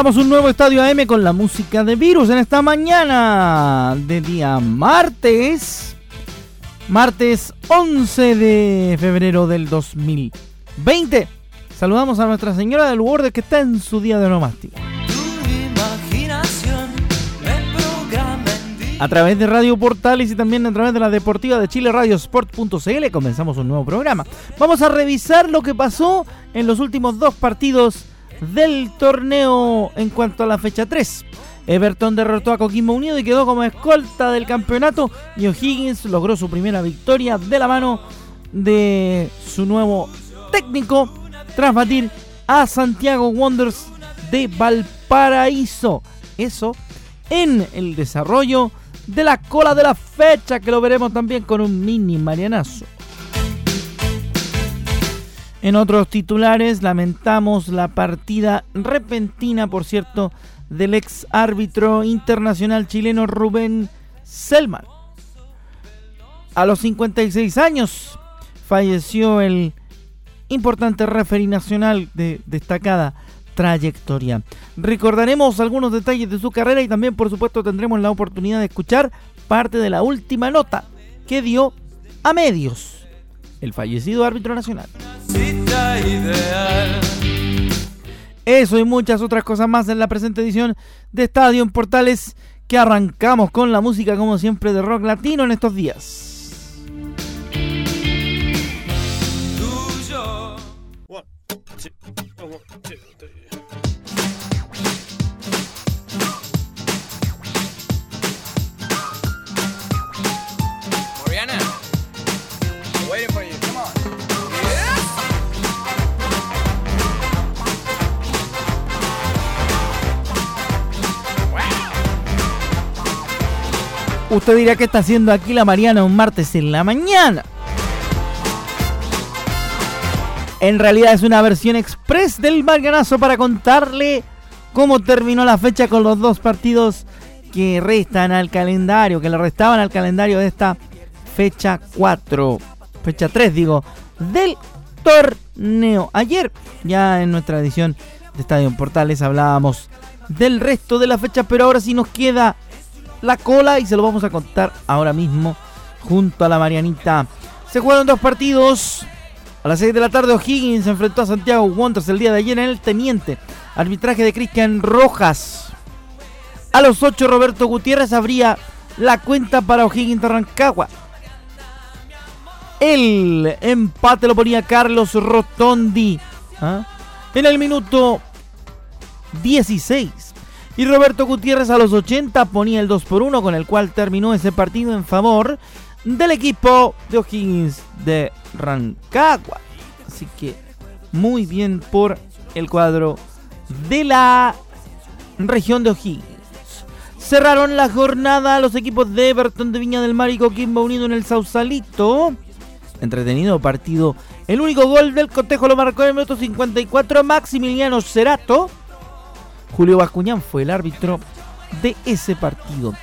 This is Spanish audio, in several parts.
Arrancamos un nuevo estadio AM con la música de Virus en esta mañana de día martes. Martes 11 de febrero del 2020. Saludamos a Nuestra Señora del Lourdes que está en su día de onomástico. A través de Radio Portales y también a través de la Deportiva de Chile Radio Sport.cl comenzamos un nuevo programa. Vamos a revisar lo que pasó en los últimos dos partidos del torneo en cuanto a la fecha 3. Everton derrotó a Coquimbo Unido y quedó como escolta del campeonato y O'Higgins logró su primera victoria de la mano de su nuevo técnico tras batir a Santiago Wonders de Valparaíso. Eso en el desarrollo de la cola de la fecha que lo veremos también con un mini marianazo. En otros titulares lamentamos la partida repentina, por cierto, del ex árbitro internacional chileno Rubén Selman. A los 56 años falleció el importante referí nacional de destacada trayectoria. Recordaremos algunos detalles de su carrera y también por supuesto tendremos la oportunidad de escuchar parte de la última nota que dio a medios el fallecido árbitro nacional. Eso y muchas otras cosas más en la presente edición de Estadio en Portales que arrancamos con la música como siempre de rock latino en estos días. Usted dirá que está haciendo aquí la Mariana un martes en la mañana. En realidad es una versión express del Marianazo para contarle cómo terminó la fecha con los dos partidos que restan al calendario, que le restaban al calendario de esta fecha 4, fecha 3 digo, del torneo. Ayer, ya en nuestra edición de Estadio Portales, hablábamos del resto de la fecha, pero ahora sí nos queda la cola y se lo vamos a contar ahora mismo junto a la Marianita. Se jugaron dos partidos. A las 6 de la tarde O'Higgins se enfrentó a Santiago Wanderers el día de ayer en el Teniente. Arbitraje de Cristian Rojas. A los 8 Roberto Gutiérrez abría la cuenta para O'Higgins de Rancagua. El empate lo ponía Carlos Rotondi. ¿ah? En el minuto 16. Y Roberto Gutiérrez a los 80 ponía el 2 por 1 con el cual terminó ese partido en favor del equipo de O'Higgins de Rancagua. Así que muy bien por el cuadro de la región de O'Higgins. Cerraron la jornada los equipos de Everton de Viña del Mar y Coquimbo unido en el Sausalito. Entretenido partido. El único gol del cotejo lo marcó en el minuto 54 Maximiliano Cerato Julio Bascuñán fue el árbitro de ese partido.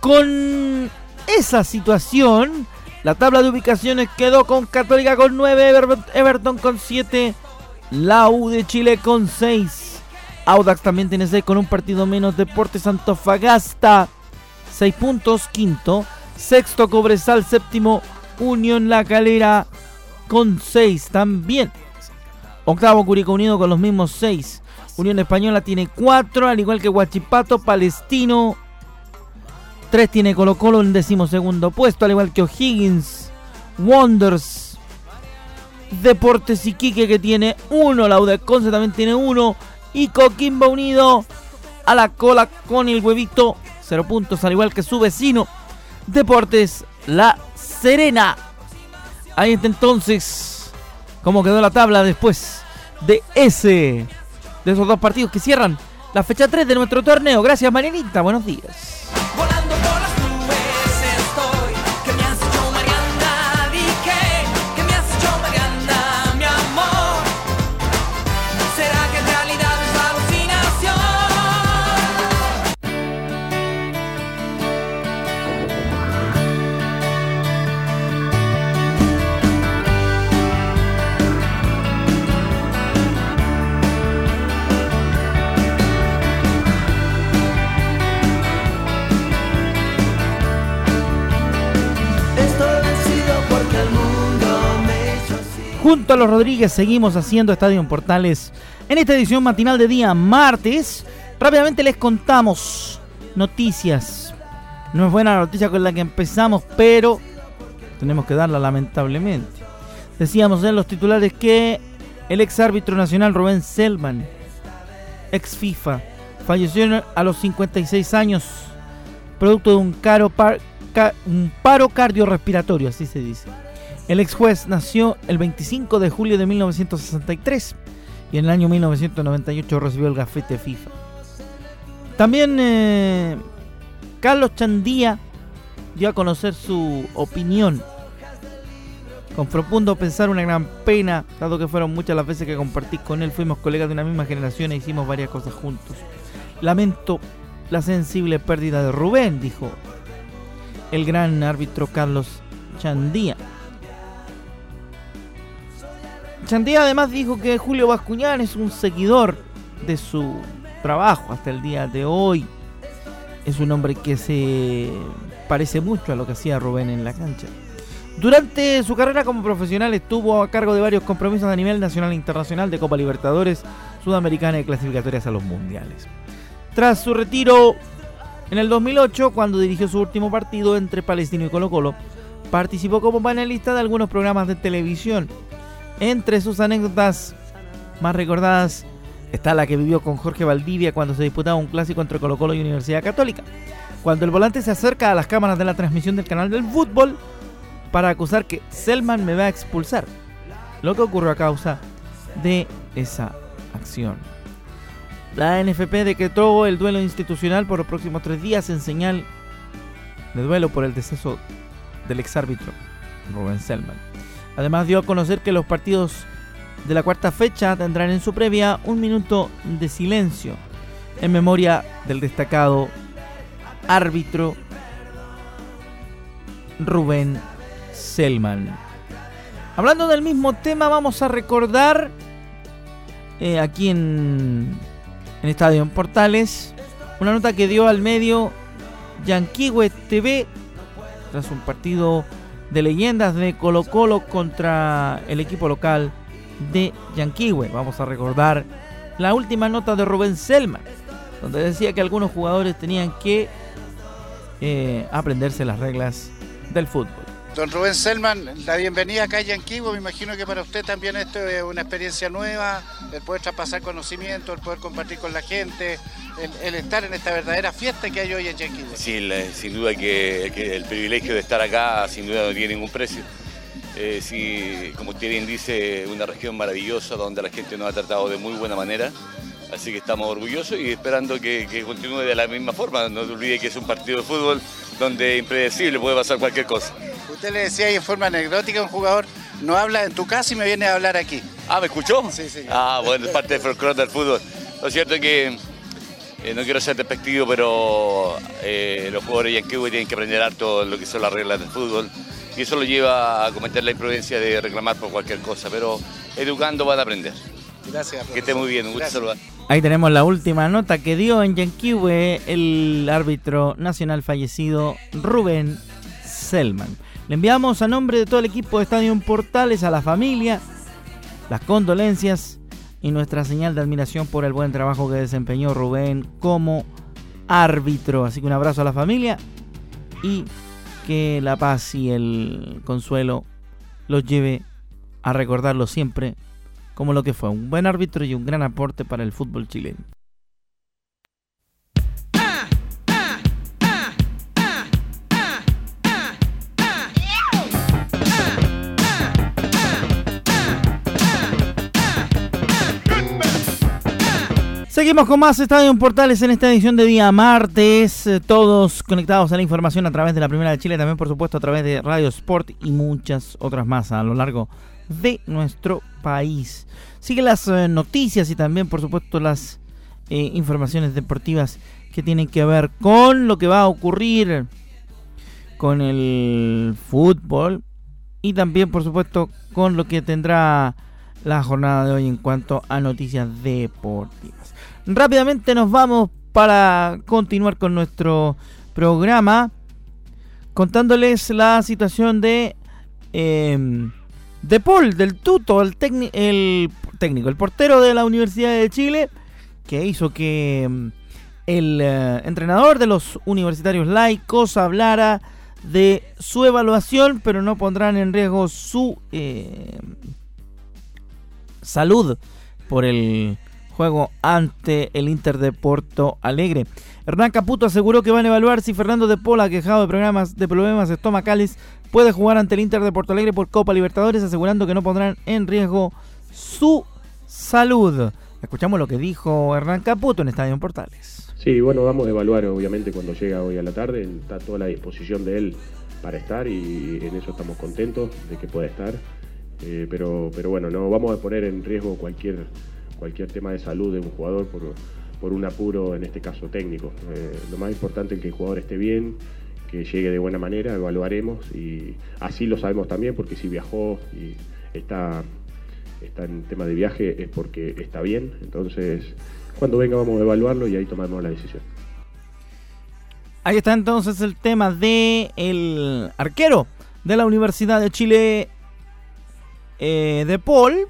Con esa situación, la tabla de ubicaciones quedó con Católica con 9, Everton con 7, la U de Chile con 6, Audax también tiene 6 con un partido menos. Deportes Antofagasta, 6 puntos. Quinto. Sexto, Cobresal. Séptimo, Unión La Calera con 6 también. Octavo, Curicó Unido con los mismos 6. Unión Española tiene 4, al igual que Huachipato, Palestino. 3 tiene Colo Colo en decimosegundo puesto, al igual que O'Higgins, Wonders, Deportes Iquique que tiene 1, la Conce también tiene 1 y Coquimbo Unido a la cola con el huevito, 0 puntos, al igual que su vecino Deportes La Serena. Ahí está entonces cómo quedó la tabla después de ese, de esos dos partidos que cierran la fecha 3 de nuestro torneo. Gracias Marianita, buenos días. Junto a los Rodríguez seguimos haciendo Estadio en Portales en esta edición matinal de día martes. Rápidamente les contamos noticias. No es buena la noticia con la que empezamos, pero tenemos que darla lamentablemente. Decíamos en los titulares que el ex árbitro nacional Rubén Selman, ex FIFA, falleció a los 56 años, producto de un, caro un paro cardiorrespiratorio, así se dice. El ex juez nació el 25 de julio de 1963 y en el año 1998 recibió el gafete FIFA. También eh, Carlos Chandía dio a conocer su opinión. Con profundo pensar una gran pena, dado que fueron muchas las veces que compartí con él, fuimos colegas de una misma generación e hicimos varias cosas juntos. Lamento la sensible pérdida de Rubén, dijo el gran árbitro Carlos Chandía. Chandía además dijo que Julio Bascuñán es un seguidor de su trabajo hasta el día de hoy. Es un hombre que se parece mucho a lo que hacía Rubén en la cancha. Durante su carrera como profesional estuvo a cargo de varios compromisos a nivel nacional e internacional de Copa Libertadores, Sudamericana y clasificatorias a los mundiales. Tras su retiro en el 2008, cuando dirigió su último partido entre Palestino y Colo Colo, participó como panelista de algunos programas de televisión entre sus anécdotas más recordadas está la que vivió con Jorge Valdivia cuando se disputaba un clásico entre Colo Colo y Universidad Católica. Cuando el volante se acerca a las cámaras de la transmisión del canal del fútbol para acusar que Selman me va a expulsar. Lo que ocurrió a causa de esa acción. La NFP decretó el duelo institucional por los próximos tres días en señal de duelo por el deceso del exárbitro Rubén Selman. Además dio a conocer que los partidos de la cuarta fecha tendrán en su previa un minuto de silencio en memoria del destacado árbitro Rubén Selman. Hablando del mismo tema, vamos a recordar eh, aquí en, en Estadio en Portales una nota que dio al medio Yanquiwe TV tras un partido de leyendas de Colo Colo contra el equipo local de Yanquiwe. Vamos a recordar la última nota de Rubén Selma, donde decía que algunos jugadores tenían que eh, aprenderse las reglas del fútbol. Don Rubén Selman, la bienvenida acá a Yanquivo. Me imagino que para usted también esto es una experiencia nueva, el poder traspasar conocimiento, el poder compartir con la gente, el, estar en esta verdadera fiesta que hay hoy en Yanquivo. Sí, sin duda que, el privilegio de estar acá sin duda no tiene ningún precio. Eh, sí, como usted bien dice, una región maravillosa donde la gente nos ha tratado de muy buena manera. Así que estamos orgullosos y esperando que, continúe de la misma forma. No te olvides que es un partido de fútbol donde impredecible puede pasar cualquier cosa. Usted le decía ahí en forma anecdótica un jugador no habla en tu casa y me viene a hablar aquí. Ah, ¿me escuchó? Sí, sí. Ah, bueno, es parte del folclore del fútbol. Lo cierto es que eh, no quiero ser despectivo, pero eh, los jugadores yankees tienen que aprender harto lo que son las reglas del fútbol y eso lo lleva a cometer la imprudencia de reclamar por cualquier cosa, pero educando van a aprender. Gracias. Que esté muy bien, un gusto saludar. Ahí tenemos la última nota que dio en Yanquiwe el árbitro nacional fallecido Rubén Selman. Le enviamos a nombre de todo el equipo de Estadio Portales a la familia las condolencias y nuestra señal de admiración por el buen trabajo que desempeñó Rubén como árbitro. Así que un abrazo a la familia y que la paz y el consuelo los lleve a recordarlo siempre como lo que fue un buen árbitro y un gran aporte para el fútbol chileno. Seguimos con más Estadio Portales en esta edición de día martes, eh, todos conectados a la información a través de la Primera de Chile, también por supuesto a través de Radio Sport y muchas otras más a lo largo de nuestro país. Sigue las eh, noticias y también por supuesto las eh, informaciones deportivas que tienen que ver con lo que va a ocurrir con el fútbol y también por supuesto con lo que tendrá la jornada de hoy en cuanto a noticias deportivas. Rápidamente nos vamos para continuar con nuestro programa contándoles la situación de em, de Paul, del tuto, el, técnico, el portero de la Universidad de Chile, que hizo que em, el eh, entrenador de los universitarios laicos hablara de su evaluación, pero no pondrán en riesgo su em, salud por el juego ante el Inter de Porto Alegre. Hernán Caputo aseguró que van a evaluar si Fernando de Pola, quejado de, programas, de problemas estomacales, puede jugar ante el Inter de Porto Alegre por Copa Libertadores, asegurando que no pondrán en riesgo su salud. Escuchamos lo que dijo Hernán Caputo en Estadio Portales. Sí, bueno, vamos a evaluar obviamente cuando llega hoy a la tarde, está toda la disposición de él para estar y en eso estamos contentos de que pueda estar. Eh, pero, pero bueno, no vamos a poner en riesgo cualquier cualquier tema de salud de un jugador por, por un apuro, en este caso técnico. Eh, lo más importante es que el jugador esté bien, que llegue de buena manera, evaluaremos y así lo sabemos también porque si viajó y está, está en tema de viaje es porque está bien. Entonces, cuando venga vamos a evaluarlo y ahí tomaremos la decisión. Ahí está entonces el tema de arquero de la Universidad de Chile eh, de Paul,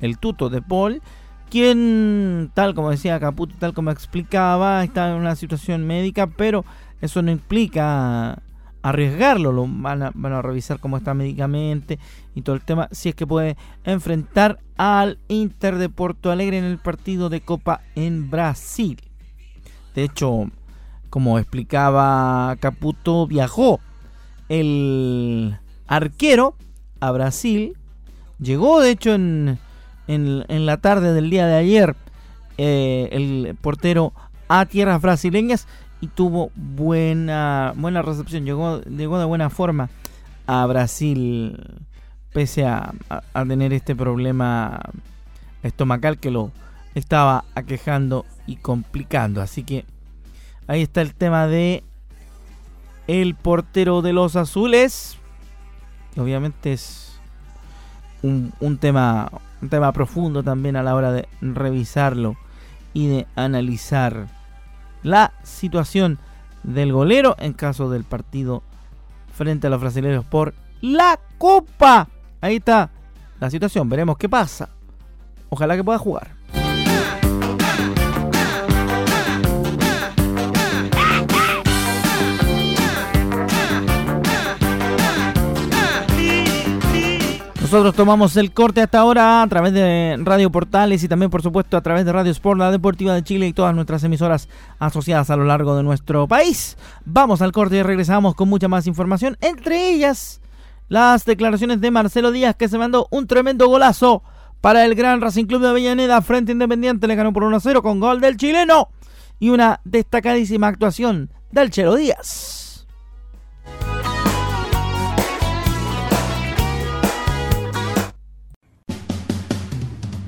el tuto de Paul, quien, tal como decía Caputo, tal como explicaba, está en una situación médica, pero eso no implica arriesgarlo, lo van a, van a revisar cómo está médicamente y todo el tema, si es que puede enfrentar al Inter de Porto Alegre en el partido de Copa en Brasil. De hecho, como explicaba Caputo, viajó el arquero a Brasil, llegó de hecho en en, la tarde del día de ayer eh, el portero a tierras brasileñas y tuvo buena, buena recepción, llegó, llegó de buena forma a Brasil pese a, tener este problema estomacal que lo estaba aquejando y complicando. Así que ahí está el tema de el portero de los azules. Obviamente es un, un tema un tema profundo también a la hora de revisarlo y de analizar la situación del golero en caso del partido frente a los brasileños por la Copa. Ahí está la situación, veremos qué pasa. Ojalá que pueda jugar. Nosotros tomamos el corte hasta ahora a través de Radio Portales y también, por supuesto, a través de Radio Sport, la Deportiva de Chile y todas nuestras emisoras asociadas a lo largo de nuestro país. Vamos al corte y regresamos con mucha más información, entre ellas las declaraciones de Marcelo Díaz que se mandó un tremendo golazo para el Gran Racing Club de Avellaneda frente Independiente. Le ganó por 1-0 con gol del chileno y una destacadísima actuación del Chelo Díaz.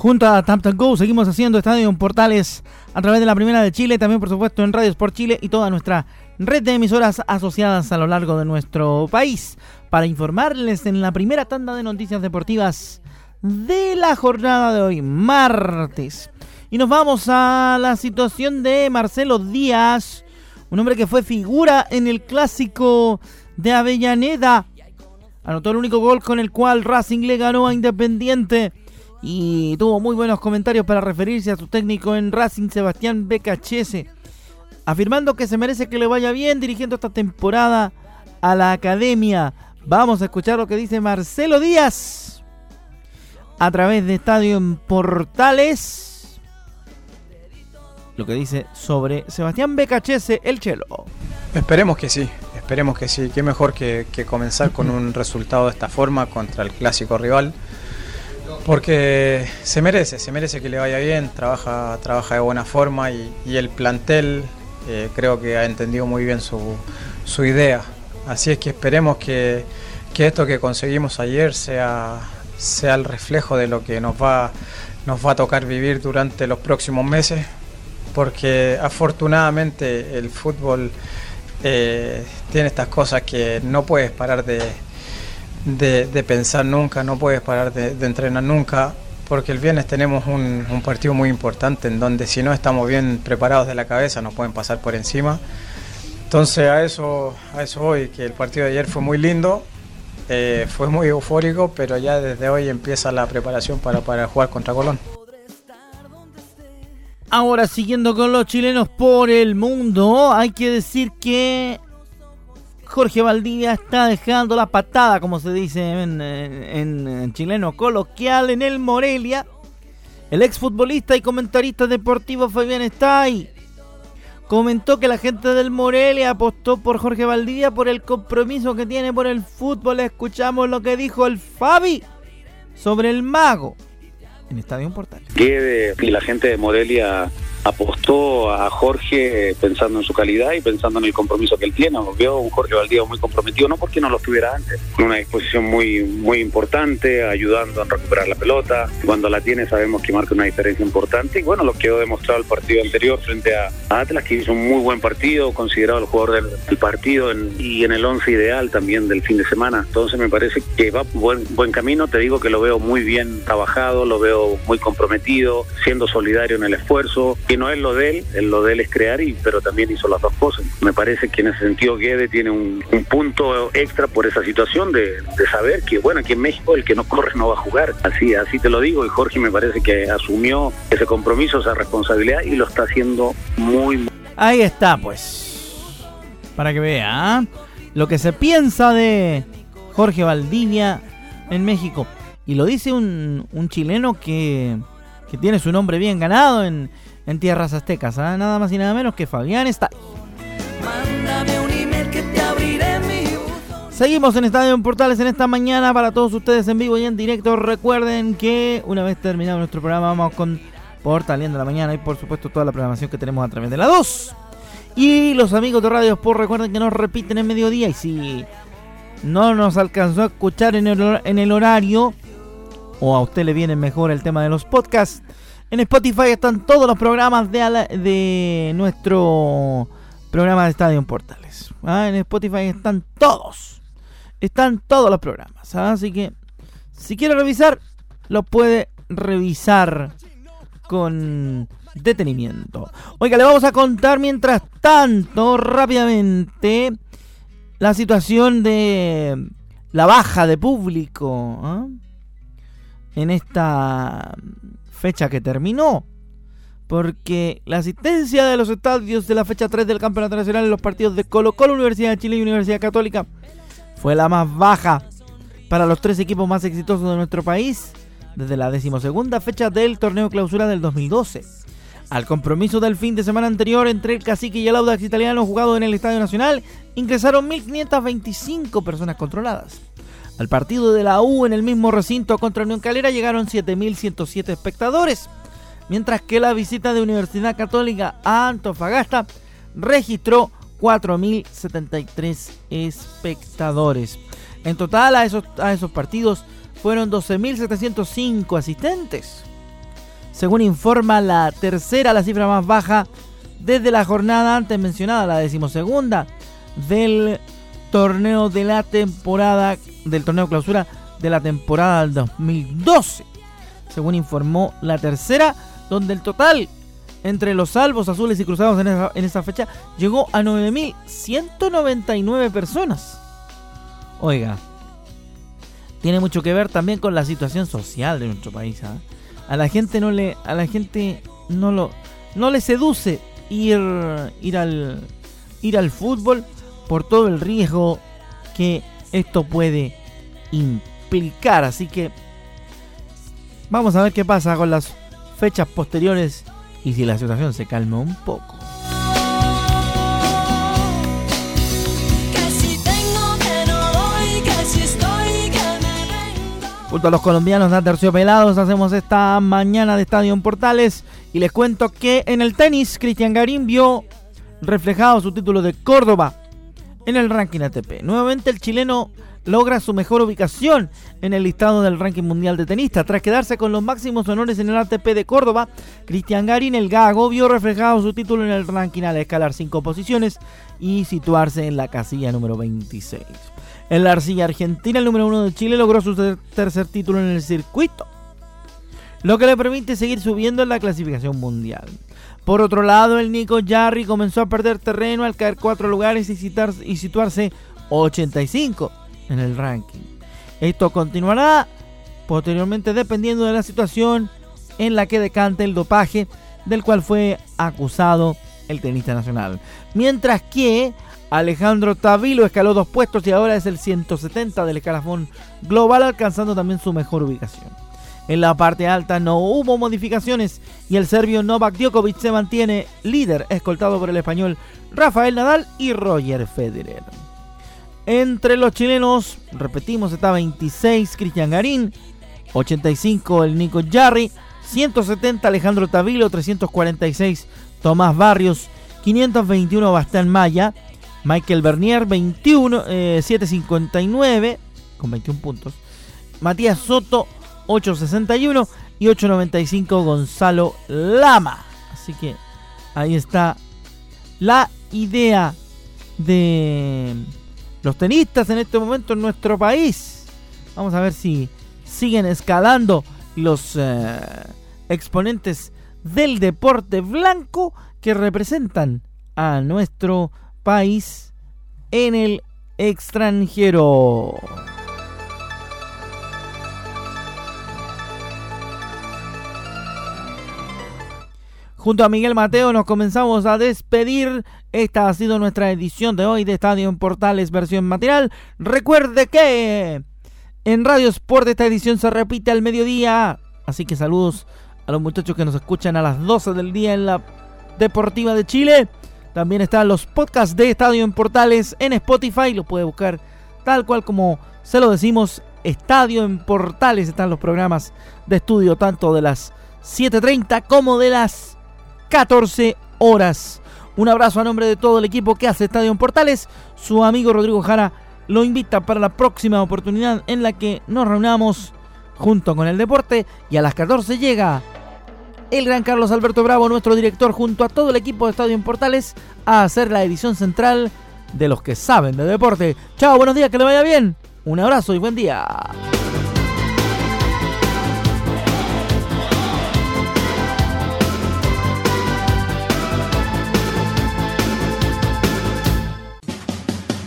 Junto a Tap Go seguimos haciendo Estadio en Portales a través de la Primera de Chile, también por supuesto en Radio Sport Chile y toda nuestra red de emisoras asociadas a lo largo de nuestro país para informarles en la primera tanda de noticias deportivas de la jornada de hoy, martes. Y nos vamos a la situación de Marcelo Díaz, un hombre que fue figura en el clásico de Avellaneda. Anotó el único gol con el cual Racing le ganó a Independiente y tuvo muy buenos comentarios para referirse a su técnico en Racing, Sebastián Becachese, afirmando que se merece que le vaya bien dirigiendo esta temporada a la academia. Vamos a escuchar lo que dice Marcelo Díaz a través de Estadio en Portales. Lo que dice sobre Sebastián Becachese, el Chelo. Esperemos que sí, esperemos que sí. Qué mejor que, que comenzar con un resultado de esta forma contra el clásico rival porque se merece, se merece que le vaya bien, trabaja, trabaja de buena forma y, el plantel eh, creo que ha entendido muy bien su, idea. Así es que esperemos que, esto que conseguimos ayer sea, sea el reflejo de lo que nos va, nos va a tocar vivir durante los próximos meses, porque afortunadamente el fútbol eh, tiene estas cosas que no puedes parar de de, pensar nunca, no puedes parar de, entrenar nunca, porque el viernes tenemos un, partido muy importante en donde si no estamos bien preparados de la cabeza nos pueden pasar por encima. Entonces a eso, a eso hoy, que el partido de ayer fue muy lindo, eh, fue muy eufórico, pero ya desde hoy empieza la preparación para, para jugar contra Colón. Ahora, siguiendo con los chilenos por el mundo, hay que decir que Jorge Valdivia está dejando la patada, como se dice en, chileno coloquial, en el Morelia. El exfutbolista y comentarista deportivo Fabián ahí. comentó que la gente del Morelia apostó por Jorge Valdivia por el compromiso que tiene por el fútbol. Escuchamos lo que dijo el Fabi sobre el mago en Estadio Portal. Que y la gente de Morelia apostó a Jorge pensando en su calidad y pensando en el compromiso que él tiene. Vio un Jorge Valdío muy comprometido, no porque no lo estuviera antes, en una disposición muy, muy importante, ayudando a recuperar la pelota. Cuando la tiene sabemos que marca una diferencia importante y bueno, lo quedó demostrado el partido anterior frente a Atlas, que hizo un muy buen partido, considerado el jugador del, partido y en el once ideal también del fin de semana. Entonces me parece que va buen, buen camino, te digo que lo veo muy bien trabajado, lo veo muy comprometido, siendo solidario en el esfuerzo no es lo de él, lo de él es crear, y, pero también hizo las dos cosas. Me parece que en ese sentido Guede tiene un, punto extra por esa situación de, saber que, bueno, aquí en México el que no corre no va a jugar. Así, así te lo digo, y Jorge me parece que asumió ese compromiso, esa responsabilidad, y lo está haciendo muy, muy... Ahí está, pues. Para que vea ¿ah? lo que se piensa de Jorge Valdivia en México. Y lo dice un, un chileno que, que tiene su nombre bien ganado en, en tierras aztecas. ¿ah? Nada más y nada menos que Fabián está. Seguimos en Estadio en Portales en esta mañana para todos ustedes en vivo y en directo. Recuerden que una vez terminado nuestro programa vamos con Portaleando la mañana y por supuesto toda la programación que tenemos a través de la 2. Y los amigos de Radio Sport recuerden que nos repiten en mediodía y si no nos alcanzó a escuchar en el, en el horario o a usted le viene mejor el tema de los podcasts, en Spotify están todos los programas de, de nuestro programa de Estadio Portales. ¿ah? En Spotify están todos. Están todos los programas. ¿ah? Así que si quiere revisar, lo puede revisar con detenimiento. Oiga, le vamos a contar mientras tanto rápidamente la situación de la baja de público ¿ah? en esta fecha que terminó. Porque la asistencia de los estadios de la fecha 3 del Campeonato Nacional en los partidos de Colo Colo, Universidad de Chile y Universidad Católica fue la más baja para los tres equipos más exitosos de nuestro país desde la decimosegunda fecha del torneo clausura del 2012. Al compromiso del fin de semana anterior entre el Cacique y el Audax italiano jugado en el Estadio Nacional, ingresaron 1.525 personas controladas. Al partido de la U en el mismo recinto contra Unión Calera llegaron 7.107 espectadores, mientras que la visita de Universidad Católica a Antofagasta registró 4.073 espectadores. En total a esos, a esos partidos fueron 12.705 asistentes. Según informa la tercera, la cifra más baja desde la jornada antes mencionada, la decimosegunda del torneo de la temporada del torneo clausura de la temporada del 2012. Según informó la tercera, donde el total entre los salvos azules y cruzados en esa, fecha llegó a 9.199 personas. Oiga, tiene mucho que ver también con la situación social de nuestro país. ¿ah? A la gente no le, a la gente no lo, no le seduce ir, ir al, ir al fútbol por todo el riesgo que esto puede implicar. Así que vamos a ver qué pasa con las fechas posteriores y si la situación se calma un poco. Junto a los colombianos de Terciopelados hacemos esta mañana de Estadio en Portales y les cuento que en el tenis Cristian Garín vio reflejado su título de Córdoba en el ranking ATP. Nuevamente el chileno logra su mejor ubicación en el listado del ranking mundial de tenistas. Tras quedarse con los máximos honores en el ATP de Córdoba, Cristian Garín, el Gago, vio reflejado su título en el ranking al escalar cinco posiciones y situarse en la casilla número 26. En la arcilla argentina, el número uno de Chile logró su tercer título en el circuito, lo que le permite seguir subiendo en la clasificación mundial. Por otro lado, el Nico Jarry comenzó a perder terreno al caer cuatro lugares y, y situarse 85 en el ranking. Esto continuará posteriormente dependiendo de la situación en la que decante el dopaje del cual fue acusado el tenista nacional. Mientras que Alejandro Tavilo escaló dos puestos y ahora es el 170 del escalafón global, alcanzando también su mejor ubicación. En la parte alta no hubo modificaciones y el serbio Novak Djokovic se mantiene líder, escoltado por el español Rafael Nadal y Roger Federer. Entre los chilenos, repetimos, está 26 Cristian Garín, 85 el Nico Jarry, 170 Alejandro Tavilo, 346 Tomás Barrios, 521 Bastán Maya, Michael Bernier 21, 759 con 21 puntos, Matías Soto 861 y 895 Gonzalo Lama. Así que ahí está la idea de los tenistas en este momento en nuestro país. Vamos a ver si siguen escalando los eh, exponentes del deporte blanco que representan a nuestro país en el extranjero. Junto a Miguel Mateo nos comenzamos a despedir. Esta ha sido nuestra edición de hoy de Estadio en Portales versión material. Recuerde que en Radio Sport esta edición se repite al mediodía. Así que saludos a los muchachos que nos escuchan a las 12 del día en la Deportiva de Chile. También están los podcasts de Estadio en Portales en Spotify. Lo puede buscar tal cual como se lo decimos. Estadio en Portales están los programas de estudio tanto de las 7.30 como de las 14 horas. Un abrazo a nombre de todo el equipo que hace Estadio en Portales. Su amigo Rodrigo Jara lo invita para la próxima oportunidad en la que nos reunamos junto con el deporte y a las 14 llega el gran Carlos Alberto Bravo, nuestro director, junto a todo el equipo de Estadio en Portales, a hacer la edición central de los que saben de deporte. Chao, buenos días, que le vaya bien. Un abrazo y buen día.